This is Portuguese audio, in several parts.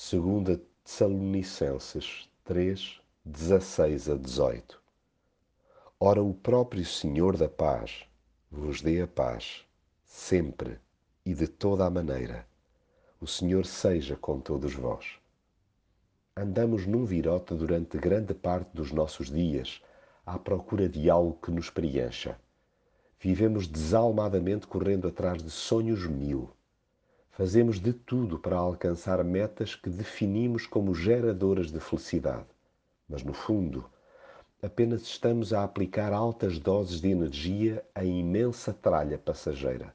2 Tessalonicenses 3, 16 a 18 Ora, o próprio Senhor da paz vos dê a paz, sempre e de toda a maneira. O Senhor seja com todos vós. Andamos num virote durante grande parte dos nossos dias, à procura de algo que nos preencha. Vivemos desalmadamente correndo atrás de sonhos mil. Fazemos de tudo para alcançar metas que definimos como geradoras de felicidade. Mas, no fundo, apenas estamos a aplicar altas doses de energia à imensa tralha passageira.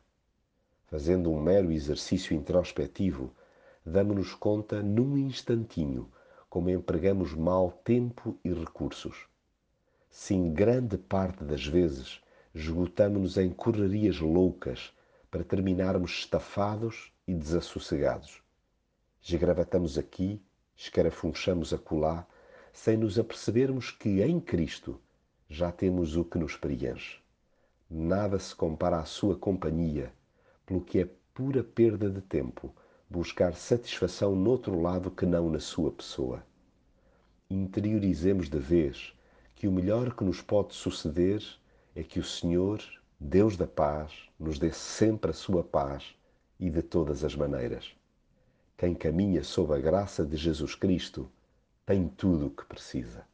Fazendo um mero exercício introspectivo, damos-nos conta num instantinho como empregamos mal tempo e recursos. Sim, grande parte das vezes esgotamos-nos em correrias loucas para terminarmos estafados e desassossegados. Esgravatamos aqui, escarafunchamos acolá, sem nos apercebermos que em Cristo já temos o que nos preenche. Nada se compara à sua companhia, pelo que é pura perda de tempo buscar satisfação noutro lado que não na sua pessoa. Interiorizemos de vez que o melhor que nos pode suceder é que o Senhor, Deus da paz, nos dê sempre a sua paz e de todas as maneiras. Quem caminha sob a graça de Jesus Cristo tem tudo o que precisa.